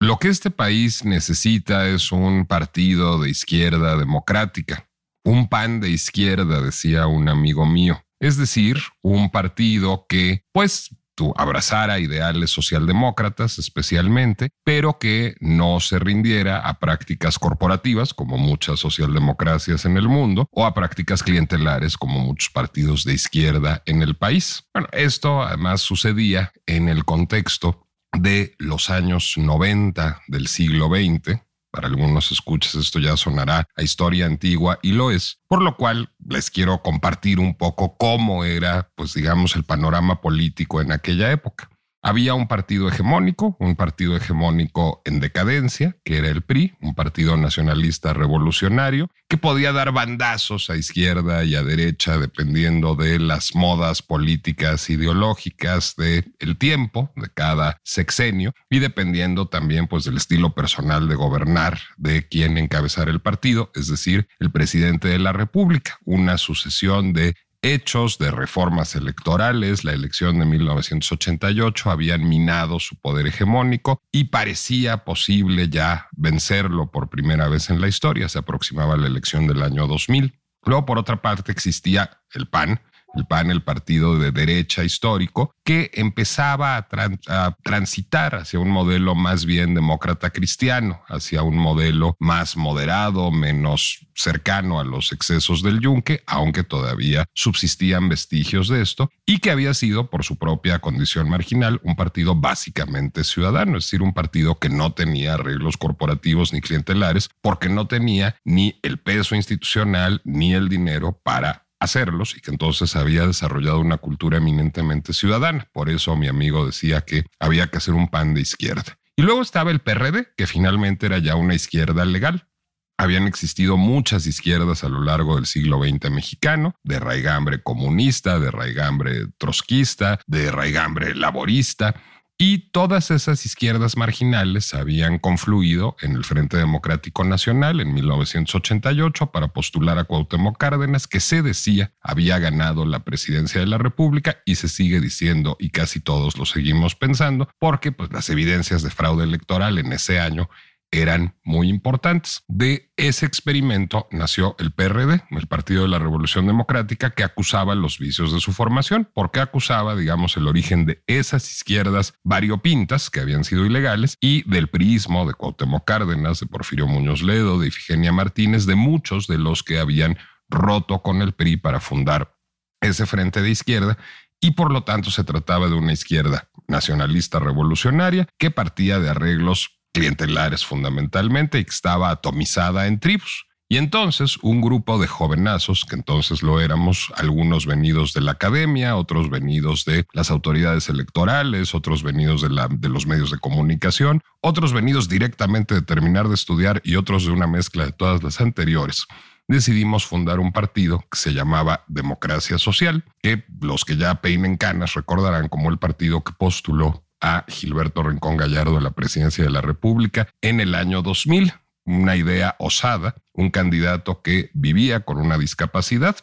Lo que este país necesita es un partido de izquierda democrática, un pan de izquierda, decía un amigo mío. Es decir, un partido que, pues, tú abrazara ideales socialdemócratas especialmente, pero que no se rindiera a prácticas corporativas, como muchas socialdemocracias en el mundo, o a prácticas clientelares, como muchos partidos de izquierda en el país. Bueno, esto además sucedía en el contexto de los años 90 del siglo XX. Para algunos escuchas esto ya sonará a historia antigua y lo es, por lo cual les quiero compartir un poco cómo era, pues digamos, el panorama político en aquella época. Había un partido hegemónico, un partido hegemónico en decadencia, que era el PRI, un partido nacionalista revolucionario, que podía dar bandazos a izquierda y a derecha dependiendo de las modas políticas ideológicas del el tiempo, de cada sexenio, y dependiendo también pues, del estilo personal de gobernar de quien encabezar el partido, es decir, el presidente de la República, una sucesión de hechos de reformas electorales, la elección de 1988 habían minado su poder hegemónico y parecía posible ya vencerlo por primera vez en la historia. Se aproximaba la elección del año 2000. Luego, por otra parte, existía el PAN, el PAN, el partido de derecha histórico, que empezaba a, transitar hacia un modelo más bien demócrata cristiano, hacia un modelo más moderado, menos cercano a los excesos del yunque, aunque todavía subsistían vestigios de esto, y que había sido, por su propia condición marginal, un partido básicamente ciudadano, es decir, un partido que no tenía arreglos corporativos ni clientelares, porque no tenía ni el peso institucional ni el dinero para hacerlos y que entonces había desarrollado una cultura eminentemente ciudadana. Por eso mi amigo decía que había que hacer un pan de izquierda. Y luego estaba el PRD, que finalmente era ya una izquierda legal. Habían existido muchas izquierdas a lo largo del siglo XX mexicano, de raigambre comunista, de raigambre trotskista, de raigambre laborista, y todas esas izquierdas marginales habían confluido en el Frente Democrático Nacional en 1988 para postular a Cuauhtémoc Cárdenas, que se decía había ganado la presidencia de la República y se sigue diciendo y casi todos lo seguimos pensando, porque pues, las evidencias de fraude electoral en ese año eran muy importantes. De ese experimento nació el PRD, el Partido de la Revolución Democrática, que acusaba los vicios de su formación, porque acusaba, digamos, el origen de esas izquierdas variopintas que habían sido ilegales y del priismo de Cuauhtémoc Cárdenas, de Porfirio Muñoz Ledo, de Ifigenia Martínez, de muchos de los que habían roto con el PRI para fundar ese frente de izquierda y por lo tanto se trataba de una izquierda nacionalista revolucionaria que partía de arreglos clientelares fundamentalmente y que estaba atomizada en tribus. Y entonces un grupo de jovenazos, que entonces lo éramos, algunos venidos de la academia, otros venidos de las autoridades electorales, otros venidos de, la, de los medios de comunicación, otros venidos directamente de terminar de estudiar y otros de una mezcla de todas las anteriores, decidimos fundar un partido que se llamaba Democracia Social, que los que ya peinen canas recordarán como el partido que postuló a Gilberto Rincón Gallardo a la presidencia de la República en el año 2000. Una idea osada, un candidato que vivía con una discapacidad,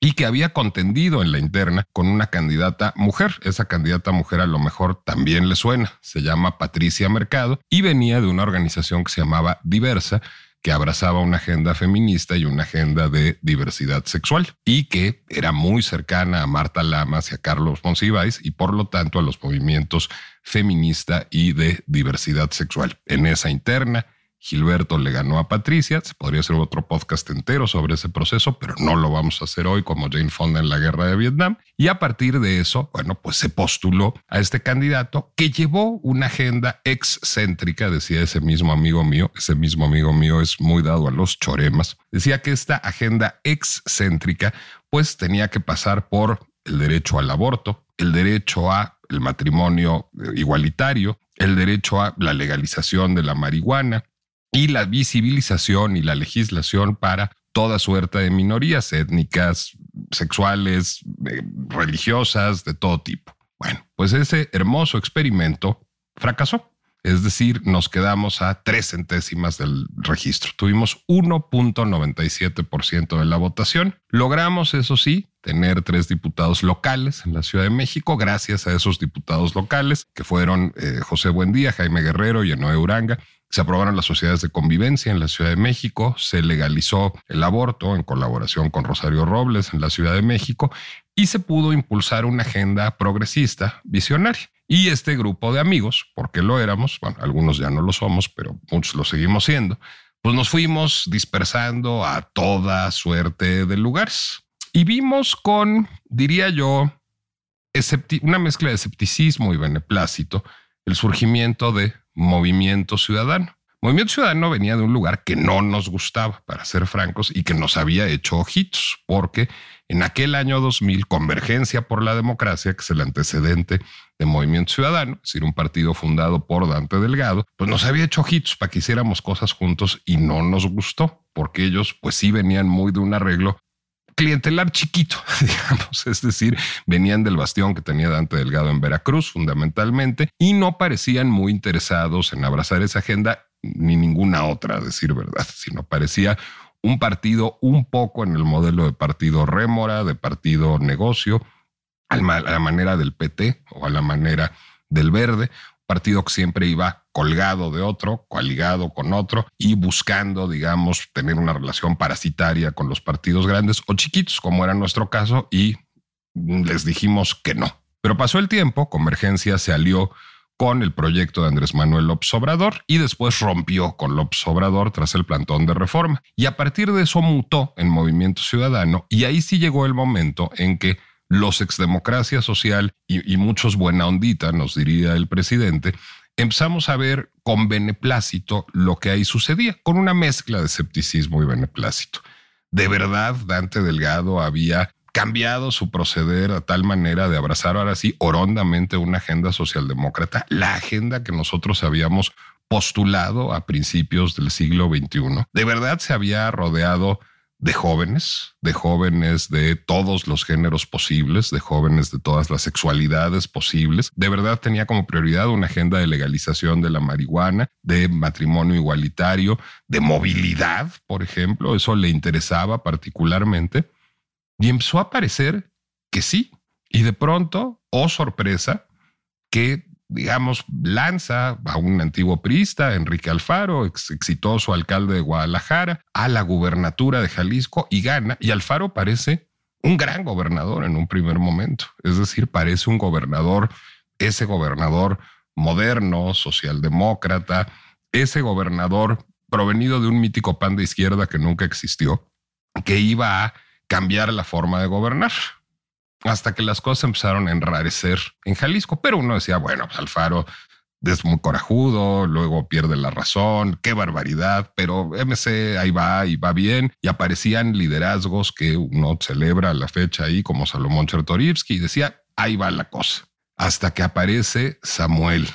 y que había contendido en la interna con una candidata mujer. Esa candidata mujer a lo mejor también le suena. Se llama Patricia Mercado y venía de una organización que se llamaba Diversa, que abrazaba una agenda feminista y una agenda de diversidad sexual y que era muy cercana a Marta Lamas y a Carlos Monsiváis y por lo tanto a los movimientos feminista y de diversidad sexual. En esa interna Gilberto le ganó a Patricia. Se podría hacer otro podcast entero sobre ese proceso, pero no lo vamos a hacer hoy como Jane Fonda en la guerra de Vietnam. Y a partir de eso, bueno, pues se postuló a este candidato que llevó una agenda excéntrica, decía ese mismo amigo mío. Ese mismo amigo mío es muy dado a los choremas. Decía que esta agenda excéntrica, pues tenía que pasar por el derecho al aborto, el derecho a el matrimonio igualitario, el derecho a la legalización de la marihuana, y la visibilización y la legislación para toda suerte de minorías étnicas, sexuales, religiosas, de todo tipo. Bueno, pues ese hermoso experimento fracasó. Es decir, nos quedamos a tres centésimas del registro. Tuvimos 1.97% de la votación. Logramos, eso sí, tener tres diputados locales en la Ciudad de México, gracias a esos diputados locales, que fueron eh, José Buendía, Jaime Guerrero y Enoe Uranga. Se aprobaron las sociedades de convivencia en la Ciudad de México, se legalizó el aborto en colaboración con Rosario Robles en la Ciudad de México y se pudo impulsar una agenda progresista visionaria. Y este grupo de amigos, porque lo éramos, bueno, algunos ya no lo somos, pero muchos lo seguimos siendo, pues nos fuimos dispersando a toda suerte de lugares. Y vimos con, diría yo, una mezcla de escepticismo y beneplácito el surgimiento de Movimiento Ciudadano. Movimiento Ciudadano venía de un lugar que no nos gustaba, para ser francos, y que nos había hecho ojitos, porque en aquel año 2000, Convergencia por la Democracia, que es el antecedente de Movimiento Ciudadano, es decir, un partido fundado por Dante Delgado, pues nos había hecho ojitos para que hiciéramos cosas juntos y no nos gustó, porque ellos pues sí venían muy de un arreglo clientelar chiquito, digamos, es decir, venían del bastión que tenía Dante Delgado en Veracruz fundamentalmente y no parecían muy interesados en abrazar esa agenda ni ninguna otra, decir verdad, sino parecía un partido un poco en el modelo de partido rémora, de partido negocio, a la manera del PT o a la manera del verde, partido que siempre iba colgado de otro, coaligado con otro y buscando, digamos, tener una relación parasitaria con los partidos grandes o chiquitos, como era nuestro caso, y les dijimos que no. Pero pasó el tiempo, Convergencia se alió con el proyecto de Andrés Manuel López Obrador y después rompió con López Obrador tras el plantón de reforma. Y a partir de eso mutó en Movimiento Ciudadano y ahí sí llegó el momento en que los exdemocracia social y, muchos buena ondita, nos diría el presidente, empezamos a ver con beneplácito lo que ahí sucedía, con una mezcla de escepticismo y beneplácito. De verdad, Dante Delgado había cambiado su proceder a tal manera de abrazar ahora sí orondamente una agenda socialdemócrata, la agenda que nosotros habíamos postulado a principios del siglo XXI. De verdad se había rodeado de jóvenes, de jóvenes de todos los géneros posibles, de jóvenes de todas las sexualidades posibles. De verdad tenía como prioridad una agenda de legalización de la marihuana, de matrimonio igualitario, de movilidad, por ejemplo. Eso le interesaba particularmente. Y empezó a parecer que sí. Y de pronto, oh sorpresa, que digamos, lanza a un antiguo priista, Enrique Alfaro, exitoso alcalde de Guadalajara, a la gubernatura de Jalisco y gana. Y Alfaro parece un gran gobernador en un primer momento. Es decir, parece un gobernador, ese gobernador moderno, socialdemócrata, ese gobernador provenido de un mítico pan de izquierda que nunca existió, que iba a cambiar la forma de gobernar hasta que las cosas empezaron a enrarecer en Jalisco. Pero uno decía, bueno, pues Alfaro es muy corajudo, luego pierde la razón, qué barbaridad, pero MC ahí va y va bien. Y aparecían liderazgos que uno celebra la fecha ahí, como Salomón Chertorivsky, y decía, ahí va la cosa. Hasta que aparece Samuel.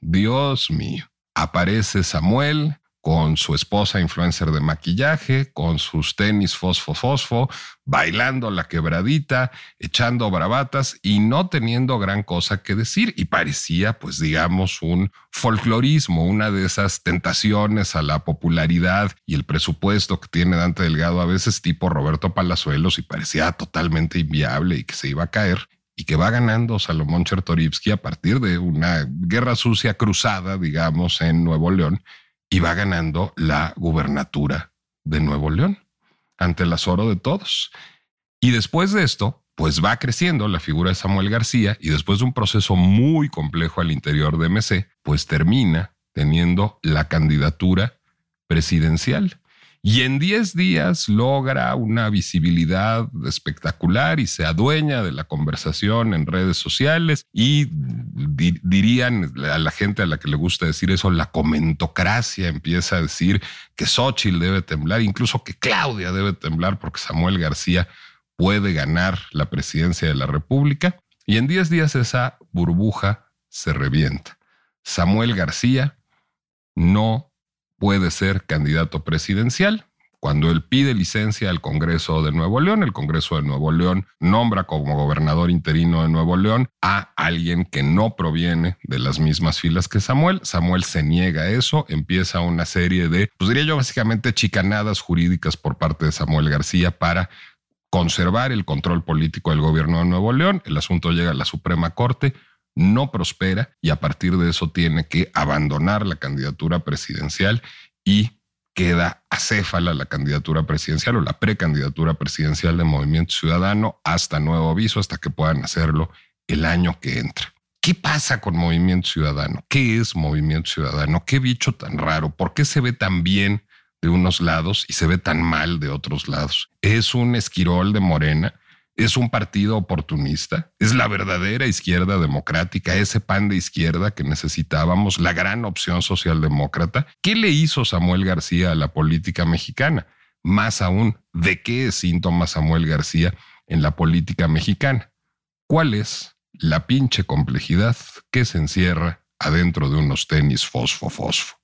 Dios mío, aparece Samuel con su esposa influencer de maquillaje, con sus tenis fosfo fosfo, bailando la quebradita, echando bravatas y no teniendo gran cosa que decir. Y parecía, pues digamos, un folclorismo, una de esas tentaciones a la popularidad y el presupuesto que tiene Dante Delgado a veces tipo Roberto Palazuelos y parecía totalmente inviable y que se iba a caer y que va ganando Salomón Chertorivsky a partir de una guerra sucia cruzada, digamos, en Nuevo León y va ganando la gubernatura de Nuevo León ante el azoro de todos. Y después de esto, pues va creciendo la figura de Samuel García y después de un proceso muy complejo al interior de MC, pues termina teniendo la candidatura presidencial y en 10 días logra una visibilidad espectacular y se adueña de la conversación en redes sociales y dirían a la gente a la que le gusta decir eso, la comentocracia empieza a decir que Xochitl debe temblar, incluso que Claudia debe temblar porque Samuel García puede ganar la presidencia de la República y en 10 días esa burbuja se revienta. Samuel García no puede ser candidato presidencial, cuando él pide licencia al Congreso de Nuevo León, el Congreso de Nuevo León nombra como gobernador interino de Nuevo León a alguien que no proviene de las mismas filas que Samuel. Samuel se niega a eso, empieza una serie de, pues diría yo básicamente chicanadas jurídicas por parte de Samuel García para conservar el control político del gobierno de Nuevo León. El asunto llega a la Suprema Corte, no prospera y a partir de eso tiene que abandonar la candidatura presidencial y queda acéfala la candidatura presidencial o la precandidatura presidencial de Movimiento Ciudadano hasta nuevo aviso, hasta que puedan hacerlo el año que entra. ¿Qué pasa con Movimiento Ciudadano? ¿Qué es Movimiento Ciudadano? ¿Qué bicho tan raro? ¿Por qué se ve tan bien de unos lados y se ve tan mal de otros lados? ¿Es un esquirol de Morena? Es un partido oportunista, es la verdadera izquierda democrática, ese pan de izquierda que necesitábamos, la gran opción socialdemócrata. ¿Qué le hizo Samuel García a la política mexicana? Más aún, ¿de qué es síntoma Samuel García en la política mexicana? ¿Cuál es la pinche complejidad que se encierra adentro de unos tenis fosfo-fosfo?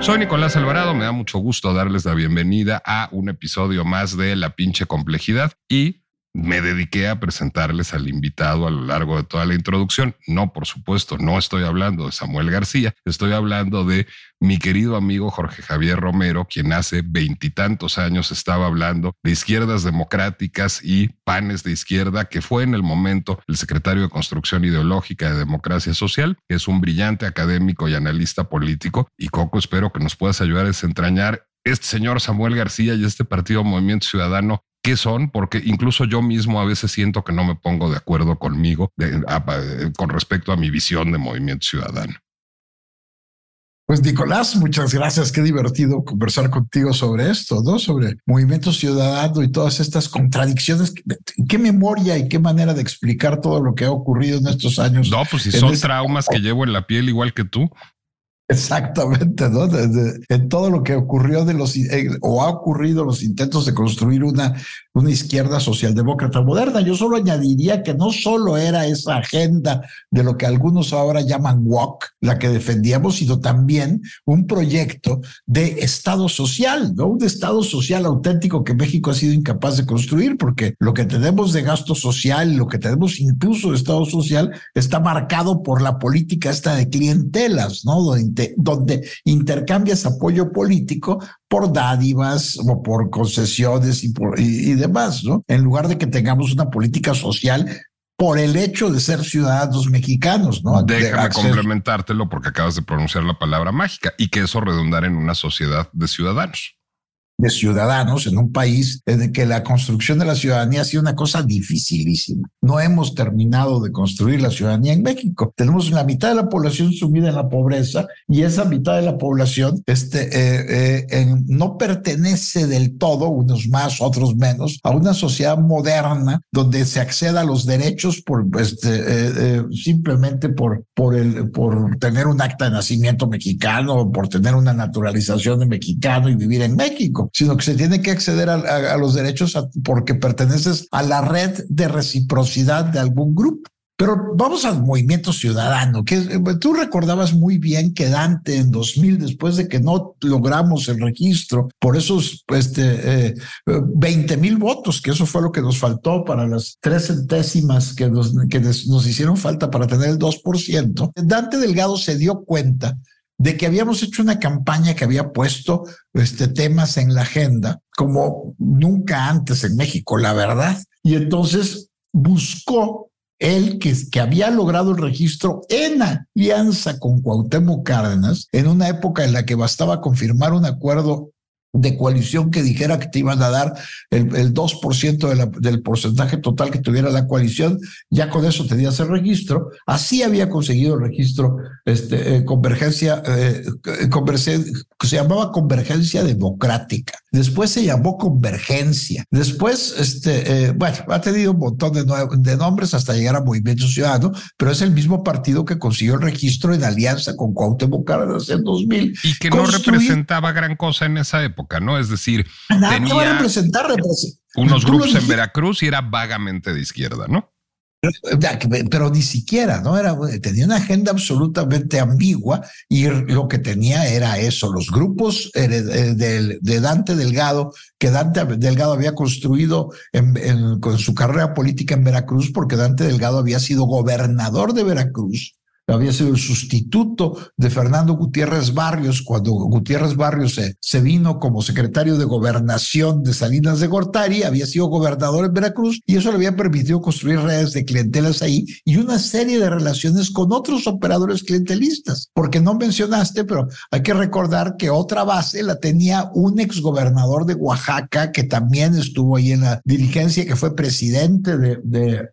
Soy Nicolás Alvarado, me da mucho gusto darles la bienvenida a un episodio más de La pinche complejidad y me dediqué a presentarles al invitado a lo largo de toda la introducción. No, por supuesto, no estoy hablando de Samuel García, estoy hablando de mi querido amigo Jorge Javier Romero, quien hace veintitantos años estaba hablando de izquierdas democráticas y panes de izquierda, que fue en el momento el secretario de Construcción Ideológica de Democracia Social, que es un brillante académico y analista político. Y Coco, espero que nos puedas ayudar a desentrañar este señor Samuel García y este partido Movimiento Ciudadano qué son, porque incluso yo mismo a veces siento que no me pongo de acuerdo conmigo con respecto a mi visión de movimiento ciudadano. Pues Nicolás, muchas gracias. Qué divertido conversar contigo sobre esto, ¿no? Sobre movimiento ciudadano y todas estas contradicciones. Qué memoria y qué manera de explicar todo lo que ha ocurrido en estos años. No, pues si son traumas que llevo en la piel igual que tú. Exactamente, ¿no? en todo lo que ocurrió de los eh, o ha ocurrido los intentos de construir una, una izquierda socialdemócrata moderna. Yo solo añadiría que no solo era esa agenda de lo que algunos ahora llaman WOC, la que defendíamos, sino también un proyecto de Estado social, ¿no? Un Estado social auténtico que México ha sido incapaz de construir, porque lo que tenemos de gasto social, lo que tenemos incluso de Estado social, está marcado por la política esta de clientelas, ¿no? Donde intercambias apoyo político por dádivas o por concesiones y, por, y, demás, ¿no? En lugar de que tengamos una política social por el hecho de ser ciudadanos mexicanos, ¿no? Déjame complementártelo porque acabas de pronunciar la palabra mágica y que eso redundar en una sociedad de ciudadanos de ciudadanos en un país en el que la construcción de la ciudadanía ha sido una cosa dificilísima. No hemos terminado de construir la ciudadanía en México. Tenemos la mitad de la población sumida en la pobreza y esa mitad de la población este, eh, eh, no pertenece del todo, unos más, otros menos, a una sociedad moderna donde se acceda a los derechos por, este, eh, simplemente por, por, el, por tener un acta de nacimiento mexicano, por tener una naturalización de mexicano y vivir en México sino que se tiene que acceder a, los derechos porque perteneces a la red de reciprocidad de algún grupo. Pero vamos al movimiento ciudadano, que eh, tú recordabas muy bien que Dante en 2000, después de que no logramos el registro por esos este, 20 eh, mil votos, que eso fue lo que nos faltó para las tres centésimas que nos, que nos hicieron falta para tener el 2%, Dante Delgado se dio cuenta de que habíamos hecho una campaña que había puesto este, temas en la agenda como nunca antes en México, la verdad. Y entonces buscó él que, que había logrado el registro en alianza con Cuauhtémoc Cárdenas, en una época en la que bastaba confirmar un acuerdo de coalición que dijera que te iban a dar el, el 2% del porcentaje total que tuviera la coalición, ya con eso tenías el registro. Así había conseguido el registro este, eh, convergencia, eh, se llamaba convergencia democrática. Después se llamó convergencia. Después, este, eh, bueno, ha tenido un montón de, de nombres hasta llegar a Movimiento Ciudadano, pero es el mismo partido que consiguió el registro en alianza con Cuauhtémoc Cárdenas en 2000. Y que no representaba gran cosa en esa época. ¿no? Es decir, tenía representar, unos grupos en Veracruz y era vagamente de izquierda, ¿no? Pero ni siquiera, ¿no? Era, tenía una agenda absolutamente ambigua y lo que tenía era eso, los grupos eh, de, Dante Delgado, que Dante Delgado había construido con su carrera política en Veracruz, porque Dante Delgado había sido gobernador de Veracruz había sido el sustituto de Fernando Gutiérrez Barrios cuando Gutiérrez Barrios se, vino como secretario de gobernación de Salinas de Gortari, había sido gobernador en Veracruz y eso le había permitido construir redes de clientelas ahí y una serie de relaciones con otros operadores clientelistas, porque no mencionaste, pero hay que recordar que otra base la tenía un exgobernador de Oaxaca que también estuvo ahí en la dirigencia, que fue presidente de, de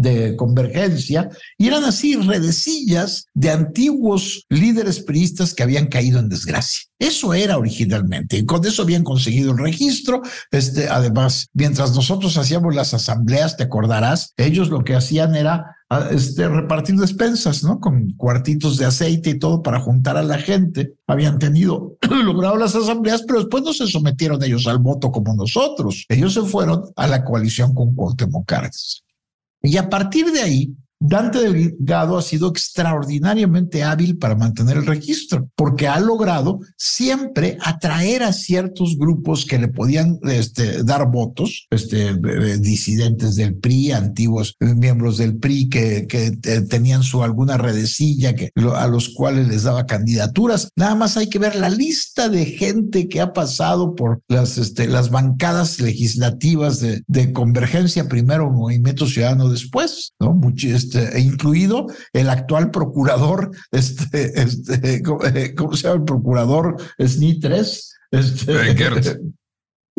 de convergencia, y eran así redecillas de antiguos líderes priistas que habían caído en desgracia. Eso era originalmente, y con eso habían conseguido el registro. Este, además, mientras nosotros hacíamos las asambleas, te acordarás, ellos lo que hacían era ah, este, repartir despensas, ¿no? Con cuartitos de aceite y todo para juntar a la gente. Habían tenido, logrado las asambleas, pero después no se sometieron ellos al voto como nosotros. Ellos se fueron a la coalición con Cuauhtémoc. Y a partir de ahí, Dante Delgado ha sido extraordinariamente hábil para mantener el registro, porque ha logrado siempre atraer a ciertos grupos que le podían este, dar votos, este, eh, disidentes del PRI, antiguos miembros del PRI que, que tenían su alguna redecilla que, a los cuales les daba candidaturas. Nada más hay que ver la lista de gente que ha pasado por las, este, las bancadas legislativas de, de convergencia, primero Movimiento Ciudadano, después, ¿no? Muchos este, e incluido el actual procurador, este, este, ¿cómo se llama el procurador SNI 3? Este,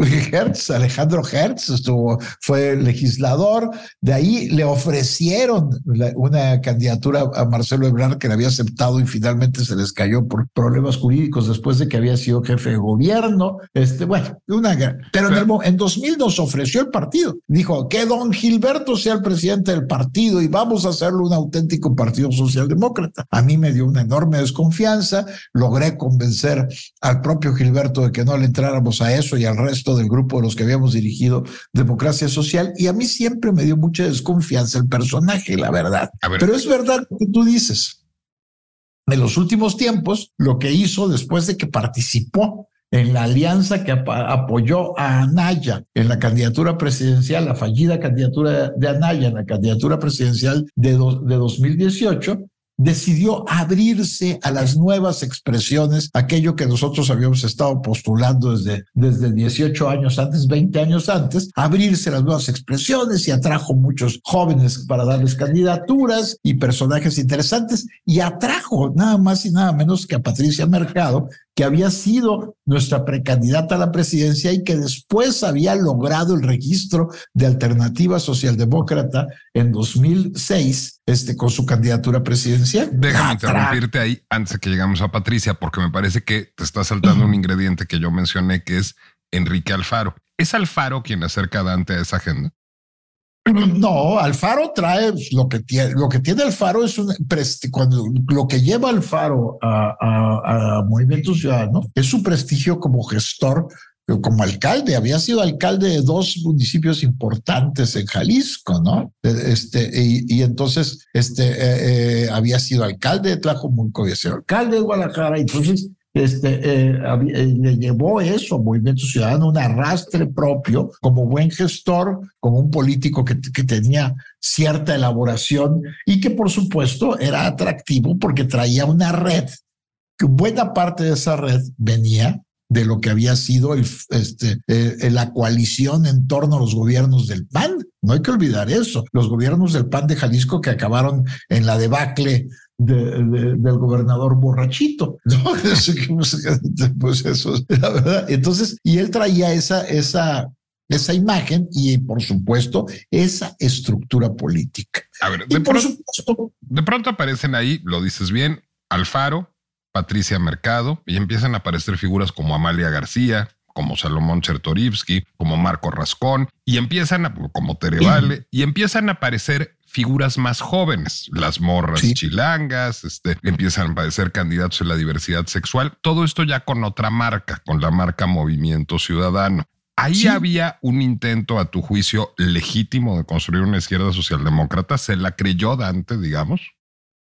Hertz, Alejandro Hertz, estuvo, fue legislador, de ahí le ofrecieron una candidatura a Marcelo Ebrard que le había aceptado y finalmente se les cayó por problemas jurídicos después de que había sido jefe de gobierno. Este, bueno, una pero en, el, en 2000 nos ofreció el partido. Dijo que don Gilberto sea el presidente del partido y vamos a hacerlo un auténtico partido socialdemócrata. A mí me dio una enorme desconfianza, logré convencer al propio Gilberto de que no le entráramos a eso y al resto del grupo de los que habíamos dirigido Democracia Social y a mí siempre me dio mucha desconfianza el personaje, la verdad. Pero es verdad lo que tú dices. En los últimos tiempos, lo que hizo después de que participó en la alianza que apoyó a Anaya en la candidatura presidencial, la fallida candidatura de Anaya en la candidatura presidencial de, de 2018, decidió abrirse a las nuevas expresiones, aquello que nosotros habíamos estado postulando desde, desde 18 años antes, 20 años antes, abrirse a las nuevas expresiones y atrajo muchos jóvenes para darles candidaturas y personajes interesantes y atrajo nada más y nada menos que a Patricia Mercado, que había sido nuestra precandidata a la presidencia y que después había logrado el registro de alternativa socialdemócrata en 2006 este, con su candidatura presidencial. Déjame interrumpirte ahí antes de que llegamos a Patricia, porque me parece que te está saltando un ingrediente que yo mencioné, que es Enrique Alfaro. ¿Es Alfaro quien acerca a Dante a esa agenda? No, Alfaro trae lo que tiene, lo que tiene Alfaro es un cuando lo que lleva Alfaro a, a, Movimiento Ciudadano es su prestigio como gestor, como alcalde. Había sido alcalde de dos municipios importantes en Jalisco, ¿no? Este, y, entonces este, eh, eh, había sido alcalde de Tlajomulco, había sido alcalde de Guadalajara, entonces este, eh, eh, le llevó eso, Movimiento Ciudadano, un arrastre propio, como buen gestor, como un político que, que tenía cierta elaboración y que por supuesto era atractivo porque traía una red, que buena parte de esa red venía de lo que había sido el, este, eh, la coalición en torno a los gobiernos del PAN. No hay que olvidar eso. Los gobiernos del PAN de Jalisco que acabaron en la debacle del gobernador borrachito, ¿no? pues eso, la verdad. Entonces, y él traía esa, esa, esa imagen y, por supuesto, esa estructura política. A ver, de, pronto, de pronto aparecen ahí, lo dices bien, Alfaro, Patricia Mercado, y empiezan a aparecer figuras como Amalia García, como Salomón Chertorivsky, como Marco Rascón, y empiezan a, como Terevale, y empiezan a aparecer figuras más jóvenes, las morras chilangas, este, empiezan a aparecer candidatos en la diversidad sexual, todo esto ya con otra marca, con la marca Movimiento Ciudadano. Ahí había un intento, a tu juicio, legítimo de construir una izquierda socialdemócrata. ¿Se la creyó Dante, digamos?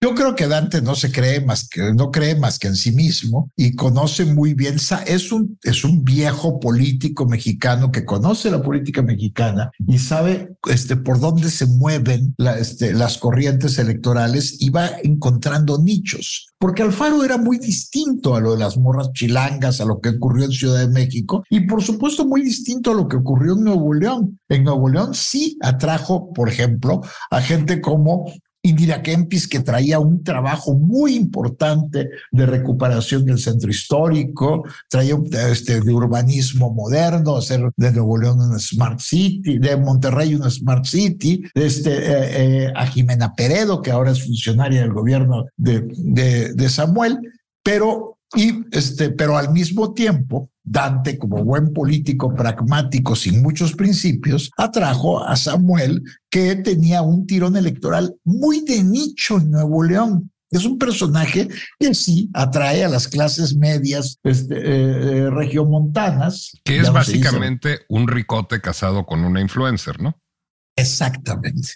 Yo creo que Dante no se cree más que no cree más que en sí mismo y conoce muy bien es un es un viejo político mexicano que conoce la política mexicana y sabe este por dónde se mueven este, las corrientes electorales y va encontrando nichos porque Alfaro era muy distinto a lo de las morras chilangas, a lo que ocurrió en Ciudad de México y por supuesto muy distinto a lo que ocurrió en Nuevo León. En Nuevo León sí atrajo, por ejemplo, a gente como Indira Kempis, que traía un trabajo muy importante de recuperación del centro histórico, traía este, de urbanismo moderno, hacer de Nuevo León una Smart City, de Monterrey una Smart City, este, eh, eh, a Jimena Peredo, que ahora es funcionaria del gobierno de, de, de Samuel, pero, y, este, pero al mismo tiempo Dante, como buen político pragmático sin muchos principios, atrajo a Samuel, que tenía un tirón electoral muy de nicho en Nuevo León. Es un personaje que sí atrae a las clases medias este, eh, eh, regiomontanas. Que es básicamente un ricote casado con una influencer, ¿no? Exactamente.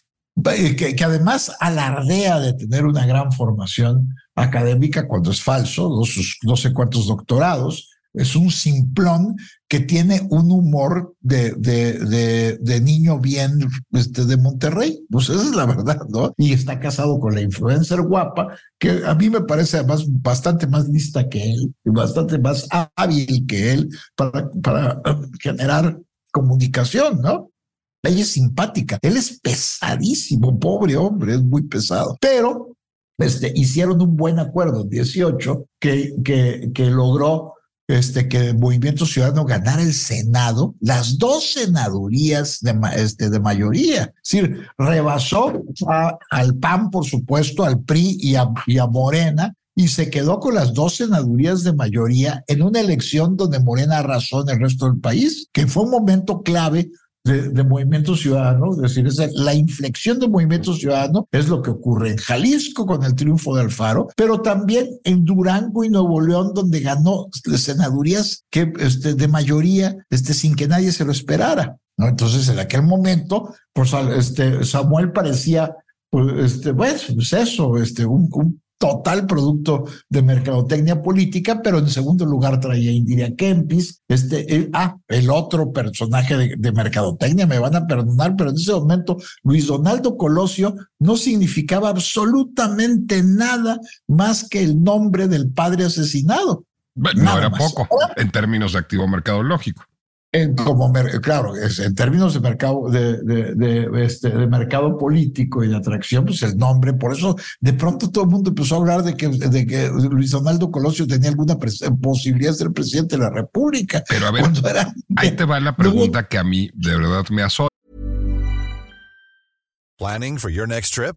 Que, que, además alardea de tener una gran formación académica cuando es falso, no sé cuántos doctorados, es un simplón que tiene un humor de, de, de, niño bien este, de Monterrey. Pues esa es la verdad, ¿no? Y está casado con la influencer guapa, que a mí me parece bastante más lista que él bastante más hábil que él para, para um, generar comunicación, ¿no? Ella es simpática, él es pesadísimo, pobre hombre, es muy pesado, pero este, hicieron un buen acuerdo en 18 que, que, que logró este, que el Movimiento Ciudadano ganara el Senado, las dos senadurías de, este, de mayoría. Es decir, rebasó al PAN, por supuesto, al PRI y a, y a Morena, y se quedó con las dos senadurías de mayoría en una elección donde Morena arrasó en el resto del país, que fue un momento clave de, Movimiento Ciudadano, es decir, es la inflexión de Movimiento Ciudadano es lo que ocurre en Jalisco con el triunfo de Alfaro, pero también en Durango y Nuevo León, donde ganó senadurías que, este, de mayoría este, sin que nadie se lo esperara. ¿no? Entonces, en aquel momento, pues, este, Samuel parecía, pues, este, bueno, pues eso, este, un total producto de mercadotecnia política, pero en segundo lugar traía Indira Kempis, este, el, ah, el otro personaje de, de, mercadotecnia, me van a perdonar, pero en ese momento Luis Donaldo Colosio no significaba absolutamente nada más que el nombre del padre asesinado. no era poco en términos de activo mercadológico como claro, en términos de mercado de, de, este, de mercado político y de atracción, pues el nombre, por eso de pronto todo el mundo empezó a hablar de que, de que Luis Donaldo Colosio tenía alguna posibilidad de ser presidente de la República. Pero a ver, ahí te va la pregunta que a mí de verdad me asocia. Planning for your next trip?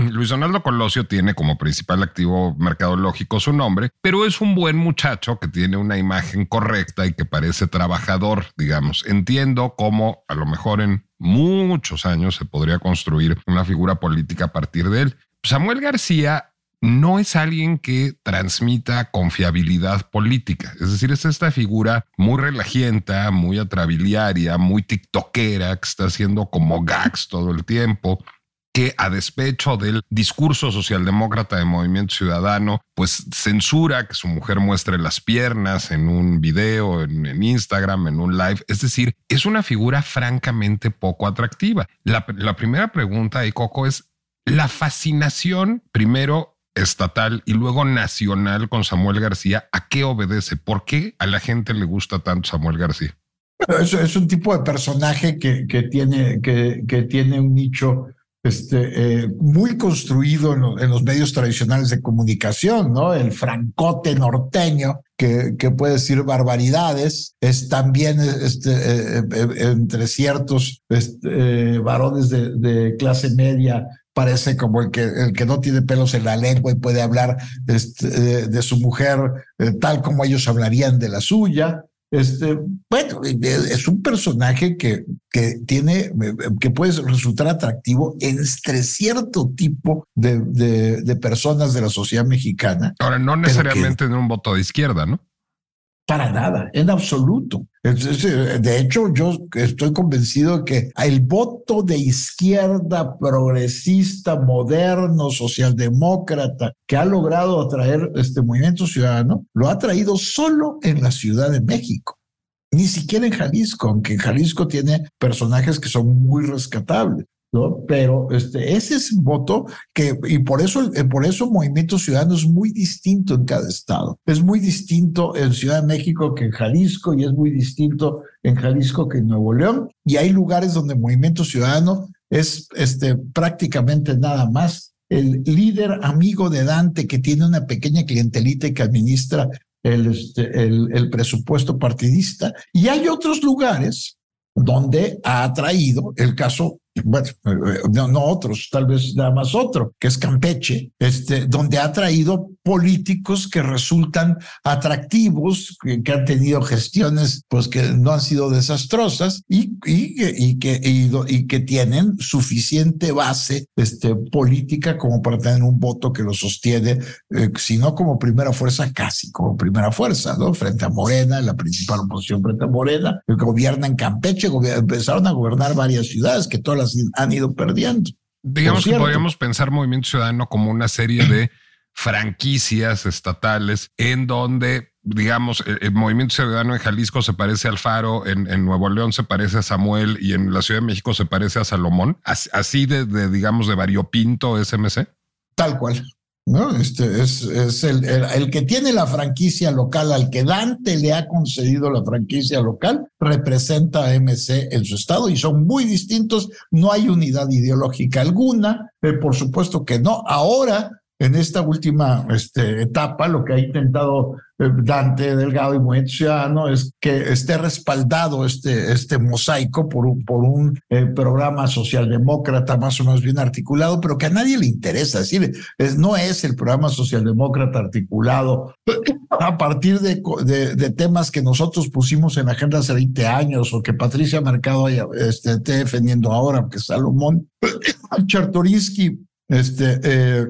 Luis Donaldo Colosio tiene como principal activo mercadológico su nombre, pero es un buen muchacho que tiene una imagen correcta y que parece trabajador, digamos. Entiendo cómo a lo mejor en muchos años se podría construir una figura política a partir de él. Samuel García no es alguien que transmita confiabilidad política. Es decir, es esta figura muy relajienta, muy atrabiliaria, muy tiktokera, que está haciendo como gags todo el tiempo que a despecho del discurso socialdemócrata de Movimiento Ciudadano, pues censura que su mujer muestre las piernas en un video, en, Instagram, en un live. Es decir, es una figura francamente poco atractiva. La, primera pregunta de Coco es la fascinación, primero estatal y luego nacional con Samuel García, ¿a qué obedece? ¿Por qué a la gente le gusta tanto Samuel García? Es, un tipo de personaje que, tiene, que tiene un nicho este, eh, muy construido en, los medios tradicionales de comunicación, ¿no? El francote norteño que, que puede decir barbaridades, es también este, eh, eh, entre ciertos este, varones de, de, clase media. Parece como el que, el que no tiene pelos en la lengua y puede hablar este, de su mujer tal como ellos hablarían de la suya. Este, bueno, es un personaje que, que tiene, que puede resultar atractivo entre cierto tipo de, de, personas de la sociedad mexicana. Ahora, no necesariamente en un voto de izquierda, ¿no? Para nada, en absoluto. De hecho, yo estoy convencido que el voto de izquierda progresista, moderno, socialdemócrata, que ha logrado atraer este movimiento ciudadano, lo ha traído solo en la Ciudad de México. Ni siquiera en Jalisco, aunque Jalisco tiene personajes que son muy rescatables. ¿No? Pero este, ese es un voto que, y por eso, eh, por eso Movimiento Ciudadano es muy distinto en cada estado. Es muy distinto en Ciudad de México que en Jalisco y es muy distinto en Jalisco que en Nuevo León. Y hay lugares donde Movimiento Ciudadano es este, prácticamente nada más el líder amigo de Dante que tiene una pequeña clientelita y que administra el, este, el, el presupuesto partidista. Y hay otros lugares donde ha traído el caso bueno, eh, no, otros, tal vez nada más otro, que es Campeche, este, donde ha traído políticos que resultan atractivos, que, han tenido gestiones pues que no han sido desastrosas y, y, y que, y, que tienen suficiente base este, política como para tener un voto que lo sostiene, eh, si no como primera fuerza, casi como primera fuerza, ¿no? Frente a Morena, la principal oposición frente a Morena, gobierna en Campeche, empezaron a gobernar varias ciudades que todas las han ido perdiendo. Digamos que podríamos pensar Movimiento Ciudadano como una serie de franquicias estatales en donde, digamos, el, Movimiento Ciudadano en Jalisco se parece al Faro, en, Nuevo León se parece a Samuel y en la Ciudad de México se parece a Salomón. Así de, de digamos, de variopinto SMC. Tal cual. ¿No? Este es, el, el, que tiene la franquicia local, al que Dante le ha concedido la franquicia local, representa a MC en su estado y son muy distintos, no hay unidad ideológica alguna, eh, por supuesto que no. Ahora en esta última este, etapa, lo que ha intentado Dante Delgado y Movimiento Ciudadano es que esté respaldado este, este mosaico por un, por un eh, programa socialdemócrata más o menos bien articulado, pero que a nadie le interesa. Es decir, no es el programa socialdemócrata articulado a partir de, de, temas que nosotros pusimos en agenda hace 20 años o que Patricia Mercado este, esté defendiendo ahora, que Salomón Chartorinsky este, eh,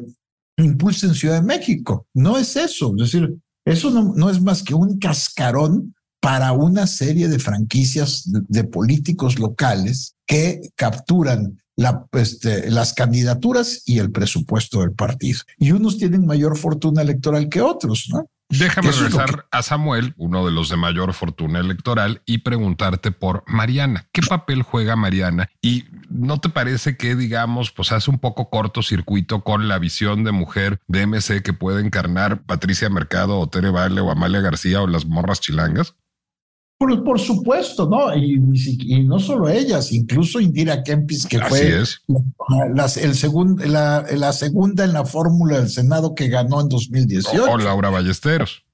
impulsa en Ciudad de México. No es eso. Es decir, eso no, es más que un cascarón para una serie de franquicias de, políticos locales que capturan este, las candidaturas y el presupuesto del partido. Y unos tienen mayor fortuna electoral que otros, ¿no? Déjame regresar a Samuel, uno de los de mayor fortuna electoral, y preguntarte por Mariana. ¿Qué papel juega Mariana? Y no te parece que, digamos, pues hace un poco cortocircuito con la visión de mujer de MC que puede encarnar Patricia Mercado o Tere Vale o Amalia García o las morras chilangas? Por, por supuesto, ¿no? Y, y, no solo ellas, incluso Indira Kempis, que fue La, el segundo la, la, segunda en la fórmula del Senado que ganó en 2018. O, Laura Ballesteros.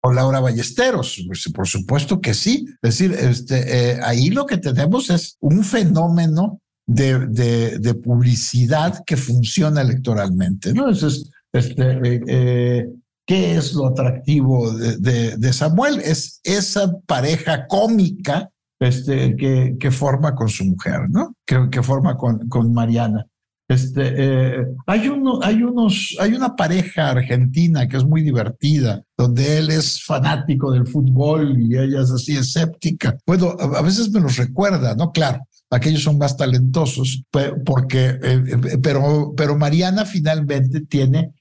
O Laura Ballesteros, pues, por supuesto que sí. Es decir, este, eh, ahí lo que tenemos es un fenómeno de, de, de publicidad que funciona electoralmente, ¿no? Entonces, este, eh, eh ¿Qué es lo atractivo de, Samuel? Es esa pareja cómica este, que, que forma con su mujer, ¿no? Que, que forma con, con Mariana. Este, eh, hay, uno, hay, unos, hay una pareja argentina que es muy divertida, donde él es fanático del fútbol y ella es así escéptica. Bueno, a, veces me los recuerda, ¿no? Claro, aquellos son más talentosos, porque, eh, eh, pero, pero Mariana finalmente tiene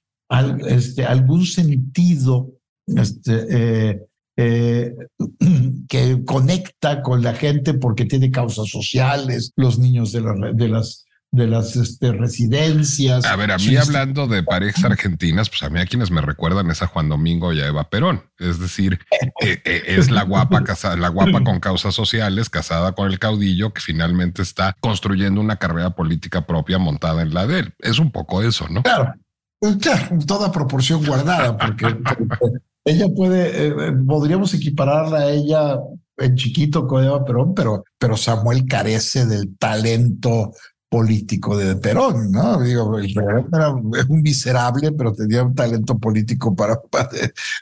este, algún sentido este, eh, eh, que conecta con la gente porque tiene causas sociales, los niños de, de las de las este, residencias. A ver, a mí hablando de parejas argentinas, pues a mí a quienes me recuerdan es a Juan Domingo y a Eva Perón. Es decir, eh, eh, es la guapa casada, la guapa con causas sociales, casada con el caudillo, que finalmente está construyendo una carrera política propia montada en la de él. Es un poco eso, ¿no? Claro, claro, toda proporción guardada, porque, ella puede, eh, podríamos equipararla a ella en chiquito con Eva Perón, pero, pero Samuel carece del talento político de Perón, ¿no? Digo, era un miserable, pero tenía un talento político para,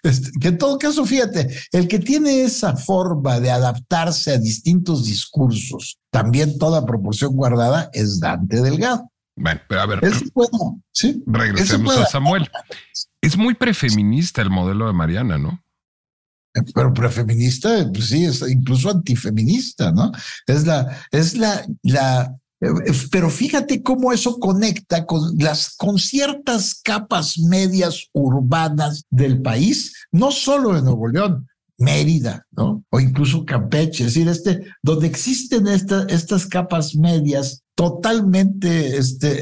este, que en todo caso, fíjate, el que tiene esa forma de adaptarse a distintos discursos, también toda proporción guardada, es Dante Delgado. Bueno, pero a ver, ¿sí? regresemos a Samuel. Es muy prefeminista el modelo de Mariana, ¿no? pero prefeminista, pues sí, es incluso antifeminista, ¿no? Es la, es la, la, eh, pero fíjate cómo eso conecta con las con ciertas capas medias urbanas del país, no solo de Nuevo León, Mérida, ¿no? O incluso Campeche, es decir, este, donde existen estas capas medias totalmente este,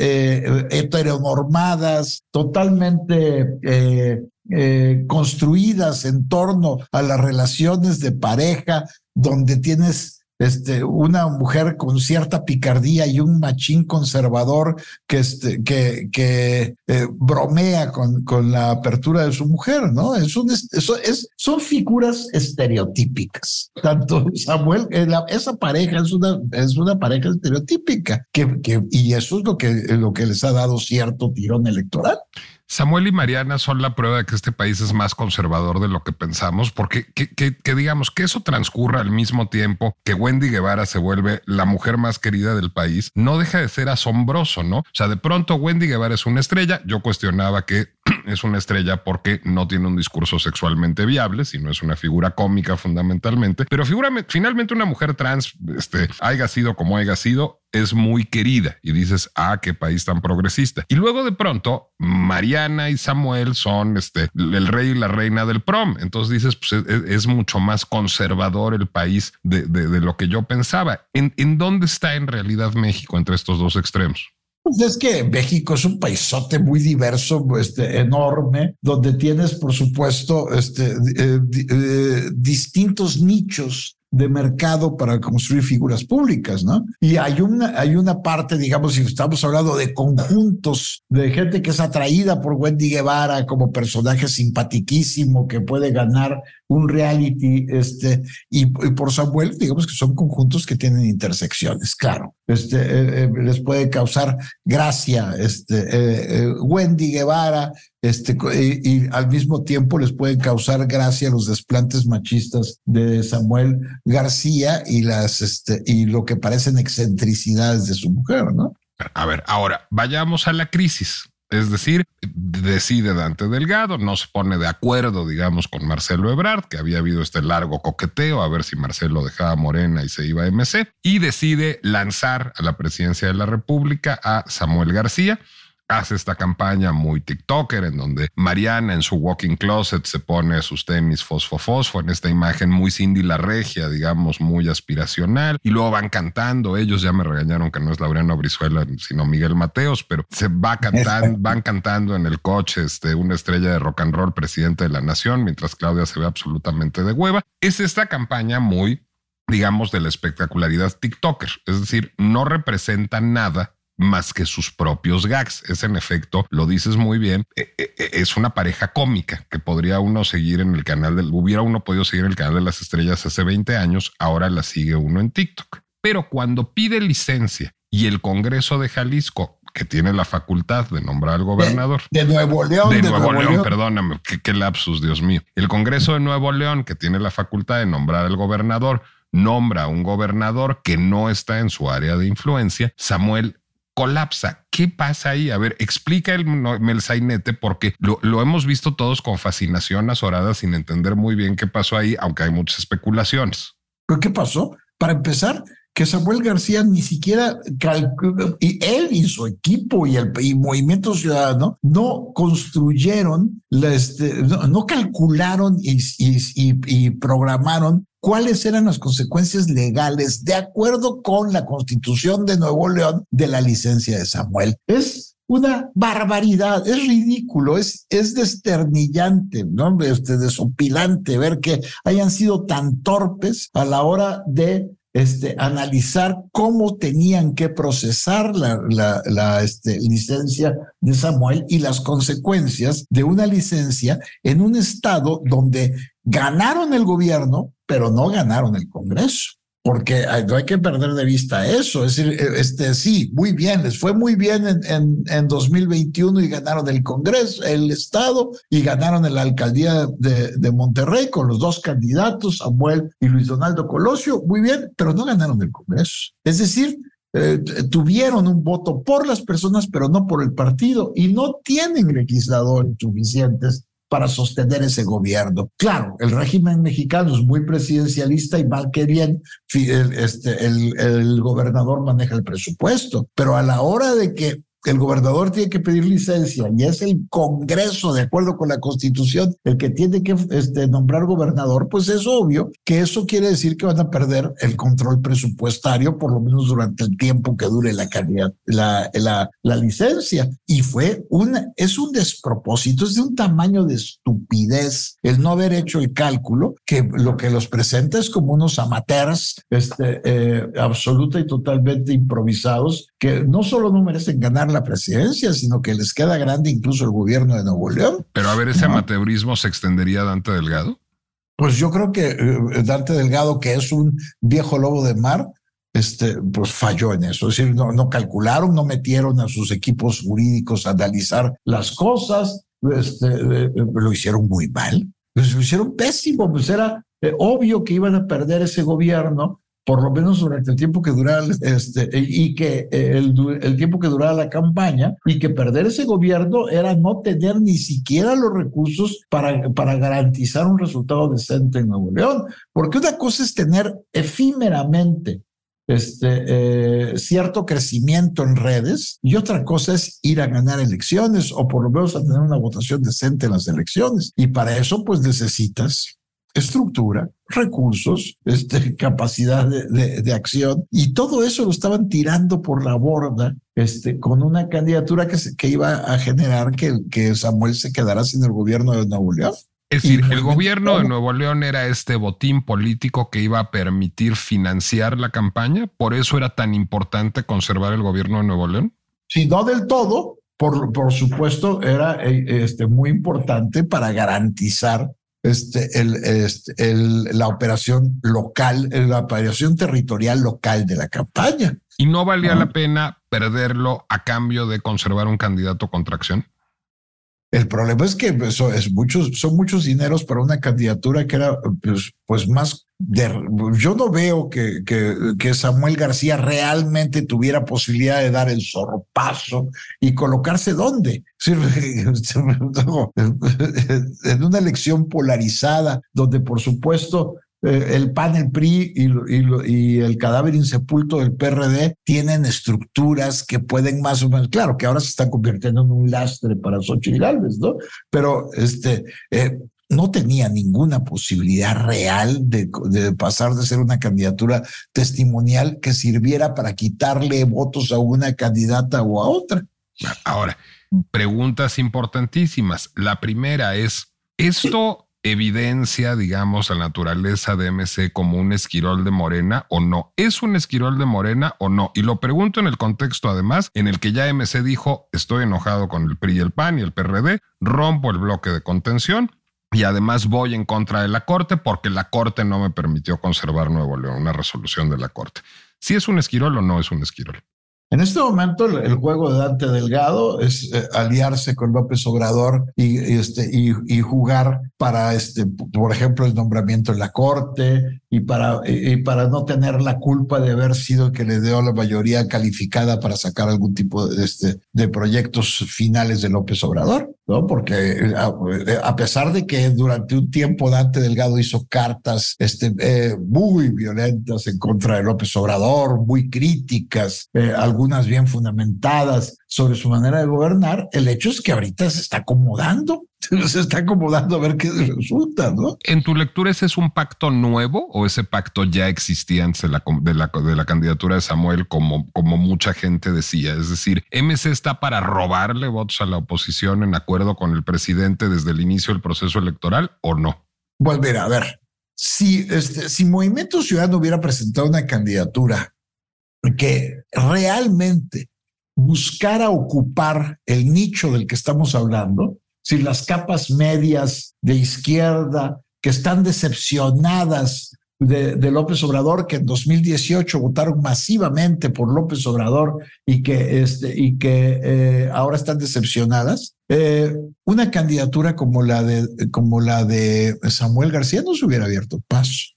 eh, heteronormadas, totalmente eh, eh, construidas en torno a las relaciones de pareja, donde tienes este, una mujer con cierta picardía y un machín conservador que, este, que, que eh, bromea con, con la apertura de su mujer, ¿no? Es un, eso es, son figuras estereotípicas. Tanto Samuel, eh, esa pareja es una, es una pareja estereotípica, que, que, y eso es lo que, lo que les ha dado cierto tirón electoral. Samuel y Mariana son la prueba de que este país es más conservador de lo que pensamos, porque que, digamos que eso transcurra al mismo tiempo que Wendy Guevara se vuelve la mujer más querida del país, no deja de ser asombroso, ¿no? O sea, de pronto Wendy Guevara es una estrella, yo cuestionaba que es una estrella porque no tiene un discurso sexualmente viable, sino es una figura cómica fundamentalmente, pero figura, finalmente una mujer trans, este, haya sido como haya sido, es muy querida y dices, ah, qué país tan progresista. Y luego de pronto, Mariana y Samuel son este, el rey y la reina del prom. Entonces dices, pues es, mucho más conservador el país de, de, lo que yo pensaba. ¿En, ¿En dónde está en realidad México entre estos dos extremos? Pues es que México es un paisote muy diverso, este, enorme, donde tienes, por supuesto, este, eh, eh, distintos nichos de mercado para construir figuras públicas, ¿no? Y hay una, hay una parte, digamos, si estamos hablando de conjuntos de gente que es atraída por Wendy Guevara como personaje simpatiquísimo que puede ganar un reality, este, y, por Samuel, digamos que son conjuntos que tienen intersecciones, claro. Este, eh, eh, les puede causar gracia, este, eh, Wendy Guevara, este, y, al mismo tiempo les pueden causar gracia los desplantes machistas de Samuel García y las, este, y lo que parecen excentricidades de su mujer, ¿no? A ver, ahora vayamos a la crisis. Es decir, decide Dante Delgado, no se pone de acuerdo, digamos, con Marcelo Ebrard, que había habido este largo coqueteo a ver si Marcelo dejaba Morena y se iba a MC, y decide lanzar a la presidencia de la República a Samuel García hace esta campaña muy TikToker en donde Mariana en su walking closet se pone sus tenis fosfo en esta imagen muy Cindy la regia, digamos, muy aspiracional y luego van cantando, ellos ya me regañaron que no es Laureano Brizuela sino Miguel Mateos, pero se va cantando, van cantando en el coche este, una estrella de rock and roll presidente de la nación mientras Claudia se ve absolutamente de hueva. Es esta campaña muy digamos, de la espectacularidad TikToker. Es decir, no representa nada más que sus propios gags. Es en efecto, lo dices muy bien, e, e, e, es una pareja cómica que podría uno seguir en el canal del, hubiera uno podido seguir en el canal de las estrellas hace 20 años, ahora la sigue uno en TikTok. Pero cuando pide licencia y el Congreso de Jalisco que tiene la facultad de nombrar al gobernador. De, Nuevo León. De, Nuevo, León, perdóname, qué, qué, lapsus, Dios mío. El Congreso de Nuevo León, que tiene la facultad de nombrar al gobernador, nombra a un gobernador que no está en su área de influencia. Samuel colapsa. ¿Qué pasa ahí? A ver, explica el, el sainete porque lo, hemos visto todos con fascinación azorada sin entender muy bien qué pasó ahí, aunque hay muchas especulaciones. ¿Pero qué pasó? Para empezar, que Samuel García ni siquiera y él y su equipo y el Movimiento Ciudadano no construyeron, este, no, calcularon y, y, programaron cuáles eran las consecuencias legales de acuerdo con la constitución de Nuevo León de la licencia de Samuel. Es una barbaridad, es ridículo, es, es desternillante, ¿no? Este, desopilante ver que hayan sido tan torpes a la hora de este, analizar cómo tenían que procesar la, este, licencia de Samuel y las consecuencias de una licencia en un estado donde ganaron el gobierno, pero no ganaron el Congreso porque no hay que perder de vista eso. Es decir, eh, este, sí, muy bien, les fue muy bien en, en, en 2021 y ganaron el Congreso, el Estado y ganaron la alcaldía de, de, Monterrey con los dos candidatos, Samuel y Luis Donaldo Colosio, muy bien, pero no ganaron el Congreso. Es decir, eh, tuvieron un voto por las personas, pero no por el partido y no tienen legisladores suficientes para sostener ese gobierno. Claro, el régimen mexicano es muy presidencialista y mal que bien este, el, el gobernador maneja el presupuesto, pero a la hora de que el gobernador tiene que pedir licencia y es el Congreso, de acuerdo con la Constitución, el que tiene que este, nombrar gobernador, pues es obvio que eso quiere decir que van a perder el control presupuestario, por lo menos durante el tiempo que dure la, la, la, la licencia. Y fue un, es un despropósito, es de un tamaño de estupidez el no haber hecho el cálculo, que lo que los presenta es como unos amateurs, este, eh, absoluta y totalmente improvisados, que no solo no merecen ganar la presidencia, sino que les queda grande incluso el gobierno de Nuevo León. Pero a ver, ¿ese amateurismo se extendería a Dante Delgado? Pues yo creo que eh, Dante Delgado, que es un viejo lobo de mar, este, pues falló en eso. Es decir, no, no calcularon, no metieron a sus equipos jurídicos a analizar las cosas, este, eh, lo hicieron muy mal, pues lo hicieron pésimo, pues era eh, obvio que iban a perder ese gobierno por lo menos durante el tiempo que durara este, y que el, el, tiempo que durara la campaña y que perder ese gobierno era no tener ni siquiera los recursos para, para garantizar un resultado decente en Nuevo León. Porque una cosa es tener efímeramente este, eh, cierto crecimiento en redes y otra cosa es ir a ganar elecciones o por lo menos a tener una votación decente en las elecciones. Y para eso pues necesitas estructura, recursos, este, capacidad de, de, acción, y todo eso lo estaban tirando por la borda este, con una candidatura que, que iba a generar que, que Samuel se quedara sin el gobierno de Nuevo León. Es decir, el gobierno de Nuevo León era este botín político que iba a permitir financiar la campaña, por eso era tan importante conservar el gobierno de Nuevo León. Si no del todo, por, por supuesto, era eh, este, muy importante para garantizar este, el, este, el, la operación local, la operación territorial local de la campaña. ¿Y no valía la pena perderlo a cambio de conservar un candidato contra acción? El problema es que eso es muchos, son muchos dineros para una candidatura que era pues, pues más de, yo no veo que, que, que, Samuel García realmente tuviera posibilidad de dar el zorpazo y colocarse dónde. En una elección polarizada, donde por supuesto eh, el PAN, el PRI y, el cadáver insepulto del PRD tienen estructuras que pueden más o menos, claro que ahora se están convirtiendo en un lastre para Xochitl Gálvez, ¿no? Pero este, eh, no tenía ninguna posibilidad real de, de, pasar de ser una candidatura testimonial que sirviera para quitarle votos a una candidata o a otra. Ahora, preguntas importantísimas. La primera es, ¿esto evidencia, digamos, la naturaleza de MC como un esquirol de Morena o no. ¿Es un esquirol de Morena o no? Y lo pregunto en el contexto, además, en el que ya MC dijo, estoy enojado con el PRI y el PAN y el PRD, rompo el bloque de contención. Y además voy en contra de la Corte porque la Corte no me permitió conservar Nuevo León, una resolución de la Corte. Si es un esquirol o no es un esquirol. En este momento el, juego de Dante Delgado es eh, aliarse con López Obrador y, este, y, y, jugar para, este, por ejemplo, el nombramiento en la Corte y para, y para no tener la culpa de haber sido el que le dio la mayoría calificada para sacar algún tipo de, este, de proyectos finales de López Obrador, ¿no? Porque a, pesar de que durante un tiempo Dante Delgado hizo cartas este, eh, muy violentas en contra de López Obrador, muy críticas, eh, algunas bien fundamentadas sobre su manera de gobernar, el hecho es que ahorita se está acomodando se está acomodando a ver qué resulta, ¿no? En tu lectura, ¿ese es un pacto nuevo o ese pacto ya existía antes de la, de la, de la candidatura de Samuel, como, como mucha gente decía? Es decir, MC está para robarle votos a la oposición en acuerdo con el presidente desde el inicio del proceso electoral o no? Pues mira, a ver, si, este, si Movimiento Ciudadano hubiera presentado una candidatura que realmente buscara ocupar el nicho del que estamos hablando, si las capas medias de izquierda que están decepcionadas de, López Obrador, que en 2018 votaron masivamente por López Obrador y que, este, y que eh, ahora están decepcionadas, eh, una candidatura como la, de, como la de Samuel García no se hubiera abierto paso.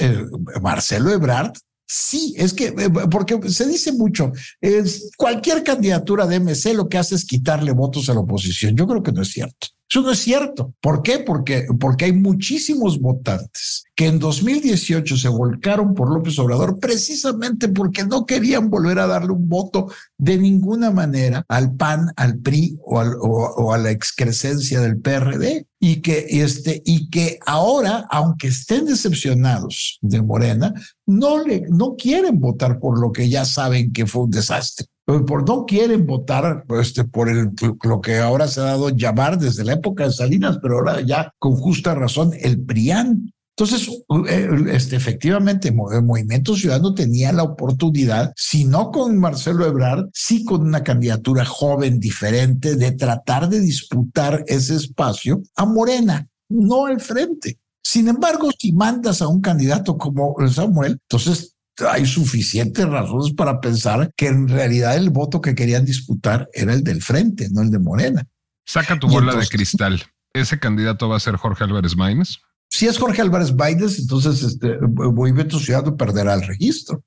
Eh, Marcelo Ebrard Sí, es que, porque se dice mucho, es, cualquier candidatura de MC lo que hace es quitarle votos a la oposición. Yo creo que no es cierto. Eso no es cierto. ¿Por qué? Porque, porque hay muchísimos votantes que en 2018 se volcaron por López Obrador precisamente porque no querían volver a darle un voto de ninguna manera al PAN, al PRI o, a la excrescencia del PRD. Y que, este, y que ahora, aunque estén decepcionados de Morena, no, le, no quieren votar por lo que ya saben que fue un desastre por no quieren votar este, por lo que ahora se ha dado llamar desde la época de Salinas, pero ahora ya con justa razón el PRIAN. Entonces, eh, este, efectivamente, el Movimiento Ciudadano tenía la oportunidad, si no con Marcelo Ebrard, sí con una candidatura joven, diferente, de tratar de disputar ese espacio a Morena, no al frente. Sin embargo, si mandas a un candidato como Samuel, entonces hay suficientes razones para pensar que en realidad el voto que querían disputar era el del frente, no el de Morena. Saca tu bola de cristal. ¿Ese candidato va a ser Jorge Álvarez Maínez? Si es Jorge Álvarez Maínez, entonces este, Movimiento Ciudadano perderá el registro.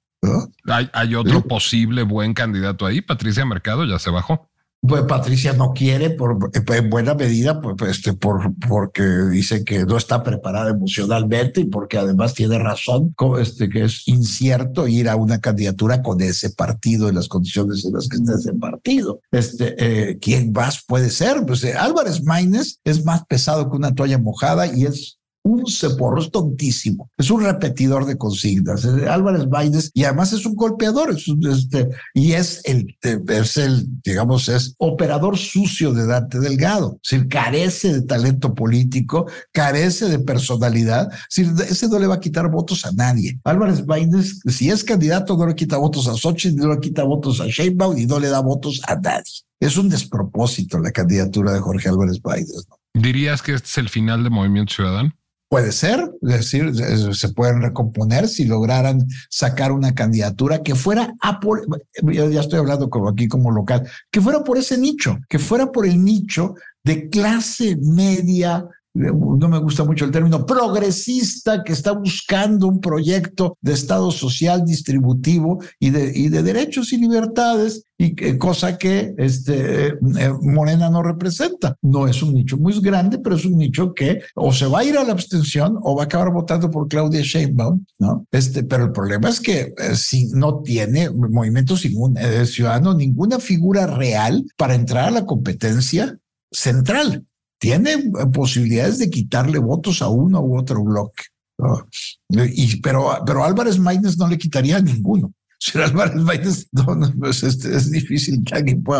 ¿Hay, otro posible buen candidato ahí? Patricia Mercado ya se bajó pues Patricia no quiere por en buena medida pues, pues, este por porque dice que no está preparada emocionalmente y porque además tiene razón este que es incierto ir a una candidatura con ese partido en las condiciones en las que está ese partido. Este eh, quién más puede ser pues eh, Álvarez Maínez es más pesado que una toalla mojada y es un ceporro, es tontísimo. Es un repetidor de consignas. Álvarez Baines, y además es un golpeador, este, y es el, es el, digamos, es operador sucio de Dante Delgado. Es carece de talento político, carece de personalidad. Es ese no le va a quitar votos a nadie. Álvarez Baines, si es candidato, no le quita votos a Xochitl, no le quita votos a Sheinbaum y no le da votos a nadie. Es un despropósito la candidatura de Jorge Álvarez Baines. ¿Dirías que este es el final de Movimiento Ciudadano? Puede ser, es decir, se pueden recomponer si lograran sacar una candidatura que fuera a por, ya estoy hablando como aquí como local, que fuera por ese nicho, que fuera por el nicho de clase media no me gusta mucho el término, progresista que está buscando un proyecto de Estado social distributivo y de, y de derechos y libertades, y cosa que este, eh, Morena no representa. No es un nicho muy grande, pero es un nicho que o se va a ir a la abstención o va a acabar votando por Claudia Sheinbaum, ¿no? Este, pero el problema es que eh, si no tiene movimiento ningún, eh, ciudadano ninguna figura real para entrar a la competencia central tiene posibilidades de quitarle votos a uno u otro bloque. Y, pero, pero Álvarez Maínez no le quitaría a ninguno. Si Álvarez Maínez, no, no pues es difícil que alguien pueda.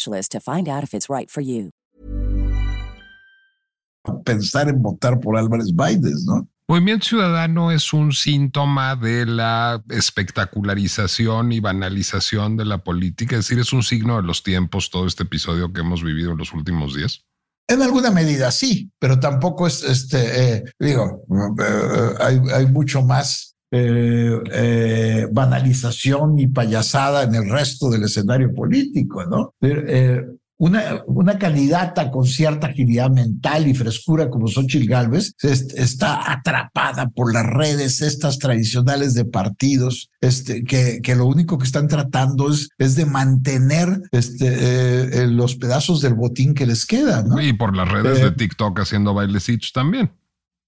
specialist to find out if it's right for you. pensar en votar por Álvarez Baides, ¿no? Movimiento Ciudadano es un síntoma de la espectacularización y banalización de la política, es decir, es un signo de los tiempos todo este episodio que hemos vivido en los últimos días. En alguna medida sí, pero tampoco es, este, eh, digo, eh, hay, hay, mucho más eh, banalización y payasada en el resto del escenario político, ¿no? una, una candidata con cierta agilidad mental y frescura como Xochitl Galvez está atrapada por las redes estas tradicionales de partidos este, que, que lo único que están tratando es, es de mantener este, eh, los pedazos del botín que les queda. ¿no? Y por las redes de eh, TikTok haciendo bailecitos también.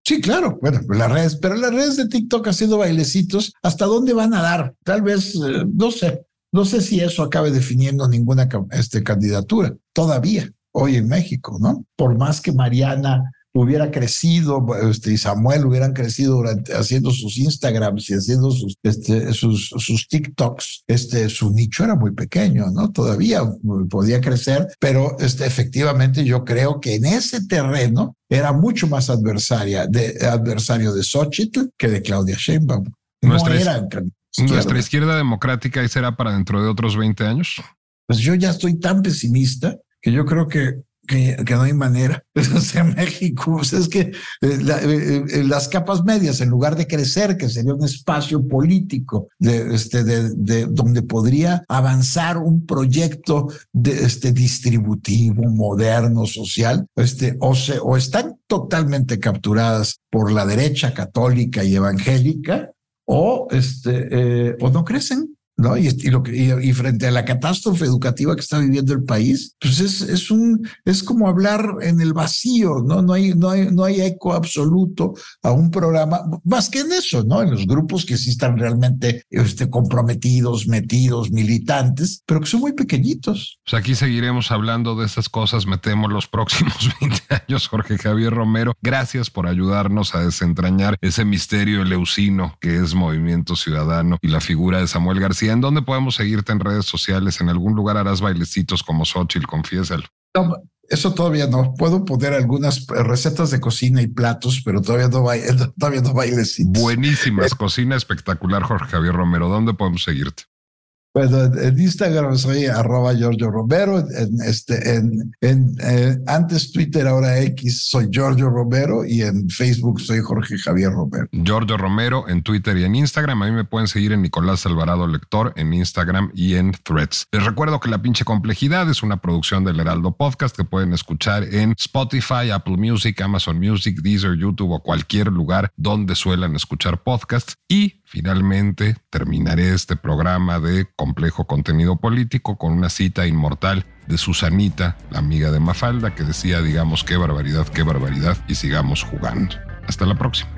Sí, claro, bueno, las redes, pero las redes de TikTok haciendo bailecitos, ¿hasta dónde van a dar? Tal vez, eh, no sé, no sé si eso acabe definiendo ninguna este, candidatura todavía hoy en México, ¿no? Por más que Mariana hubiera crecido este, y Samuel hubieran crecido durante, haciendo sus Instagrams y haciendo sus, este, sus, sus TikToks, este, su nicho era muy pequeño, ¿no? Todavía podía crecer, pero este, efectivamente yo creo que en ese terreno era mucho más adversaria de, adversario de Xochitl que de Claudia Sheinbaum. No era ¿Nuestra izquierda democrática y será para dentro de otros 20 años? Pues yo ya estoy tan pesimista que yo creo que, que, no hay manera. O sea, México, pues es que eh, eh, eh, las capas medias, en lugar de crecer, que sería un espacio político de, este, de, donde podría avanzar un proyecto de, este, distributivo, moderno, social, este, o, están totalmente capturadas por la derecha católica y evangélica, o, este, o no crecen. ¿No? Y, lo que, y, frente a la catástrofe educativa que está viviendo el país, pues es, un, es como hablar en el vacío, ¿no? No hay, no, hay, no hay eco absoluto a un programa, más que en eso, ¿no? En los grupos que sí están realmente este, comprometidos, metidos, militantes, pero que son muy pequeñitos. Pues aquí seguiremos hablando de estas cosas, metemos los próximos 20 años, Jorge Javier Romero. Gracias por ayudarnos a desentrañar ese misterio eleusino que es Movimiento Ciudadano y la figura de Samuel García ¿En dónde podemos seguirte en redes sociales? ¿En algún lugar harás bailecitos como Xochitl? Confiésalo. No, eso todavía no. Puedo poner algunas recetas de cocina y platos, pero todavía no, todavía no bailecitos. Buenísimas. cocina espectacular, Jorge Javier Romero. ¿Dónde podemos seguirte? Bueno, en Instagram soy arroba Giorgio Romero, en, este, en, en eh, antes Twitter, ahora X, soy Giorgio Romero y en Facebook soy Jorge Javier Romero. Giorgio Romero en Twitter y en Instagram. A mí me pueden seguir en Nicolás Alvarado Lector en Instagram y en Threads. Les recuerdo que La Pinche Complejidad es una producción del Heraldo Podcast que pueden escuchar en Spotify, Apple Music, Amazon Music, Deezer, YouTube o cualquier lugar donde suelan escuchar podcasts. Y Finalmente, terminaré este programa de complejo contenido político con una cita inmortal de Susanita, la amiga de Mafalda, que decía, digamos, qué barbaridad, qué barbaridad, y sigamos jugando. Hasta la próxima.